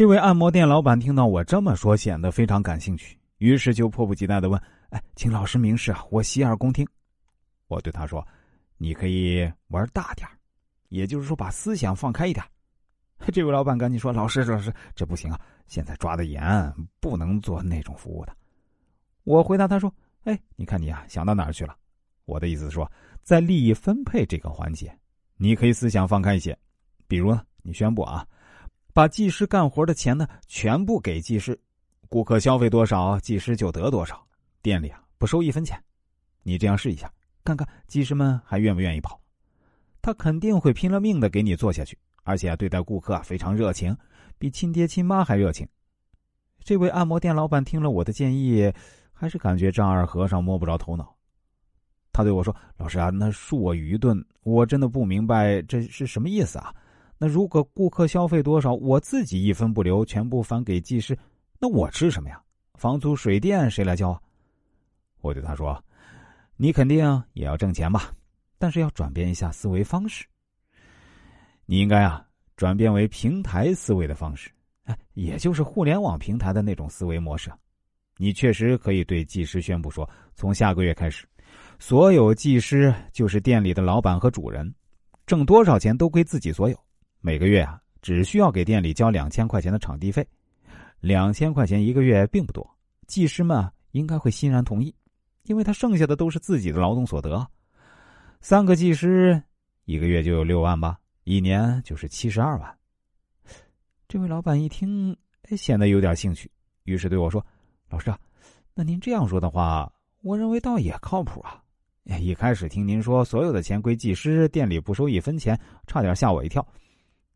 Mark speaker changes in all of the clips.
Speaker 1: 这位按摩店老板听到我这么说，显得非常感兴趣，于是就迫不及待的问：“哎，请老师明示啊，我洗耳恭听。”我对他说：“你可以玩大点也就是说把思想放开一点。”这位老板赶紧说：“老师，老师，这不行啊，现在抓的严，不能做那种服务的。”我回答他说：“哎，你看你啊，想到哪儿去了？我的意思是说，在利益分配这个环节，你可以思想放开一些，比如呢，你宣布啊。”把技师干活的钱呢，全部给技师，顾客消费多少，技师就得多少，店里啊不收一分钱。你这样试一下，看看技师们还愿不愿意跑？他肯定会拼了命的给你做下去，而且对待顾客非常热情，比亲爹亲妈还热情。这位按摩店老板听了我的建议，还是感觉丈二和尚摸不着头脑。他对我说：“老师啊，那恕我愚钝，我真的不明白这是什么意思啊。”那如果顾客消费多少，我自己一分不留，全部返给技师，那我吃什么呀？房租、水电谁来交啊？我对他说：“你肯定也要挣钱吧？但是要转变一下思维方式。你应该啊，转变为平台思维的方式，哎，也就是互联网平台的那种思维模式。你确实可以对技师宣布说，从下个月开始，所有技师就是店里的老板和主人，挣多少钱都归自己所有。”每个月啊，只需要给店里交两千块钱的场地费，两千块钱一个月并不多，技师们应该会欣然同意，因为他剩下的都是自己的劳动所得。三个技师一个月就有六万吧，一年就是七十二万。这位老板一听，显得有点兴趣，于是对我说：“老师啊，那您这样说的话，我认为倒也靠谱啊。一开始听您说所有的钱归技师，店里不收一分钱，差点吓我一跳。”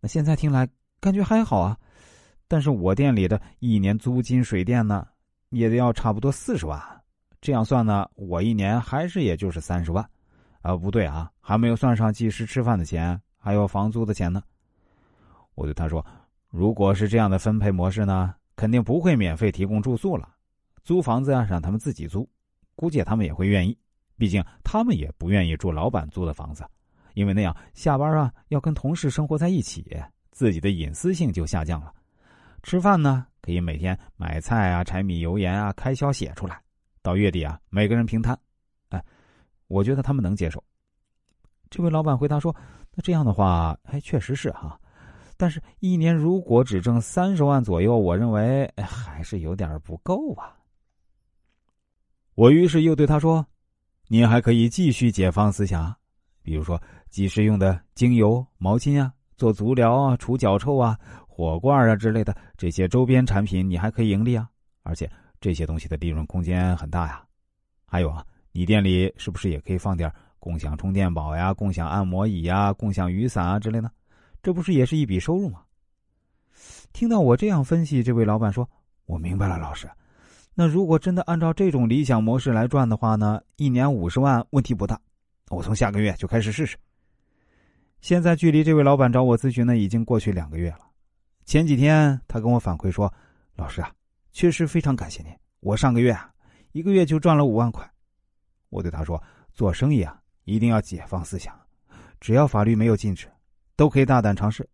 Speaker 1: 现在听来感觉还好啊，但是我店里的一年租金、水电呢，也得要差不多四十万。这样算呢，我一年还是也就是三十万。啊，不对啊，还没有算上技师吃饭的钱，还有房租的钱呢。我对他说：“如果是这样的分配模式呢，肯定不会免费提供住宿了，租房子啊，让他们自己租，估计他们也会愿意。毕竟他们也不愿意住老板租的房子。”因为那样下班啊要跟同事生活在一起，自己的隐私性就下降了。吃饭呢可以每天买菜啊、柴米油盐啊，开销写出来，到月底啊每个人平摊。哎，我觉得他们能接受。这位老板回答说：“那这样的话，哎，确实是哈，但是一年如果只挣三十万左右，我认为还是有点不够啊。”我于是又对他说：“你还可以继续解放思想。”比如说，技师用的精油、毛巾啊，做足疗啊、除脚臭啊、火罐啊之类的这些周边产品，你还可以盈利啊！而且这些东西的利润空间很大呀。还有啊，你店里是不是也可以放点共享充电宝呀、共享按摩椅呀、共享雨伞啊之类的？这不是也是一笔收入吗？听到我这样分析，这位老板说：“我明白了，老师。那如果真的按照这种理想模式来赚的话呢，一年五十万问题不大。”我从下个月就开始试试。现在距离这位老板找我咨询呢，已经过去两个月了。前几天他跟我反馈说：“老师啊，确实非常感谢您。我上个月啊，一个月就赚了五万块。”我对他说：“做生意啊，一定要解放思想，只要法律没有禁止，都可以大胆尝试。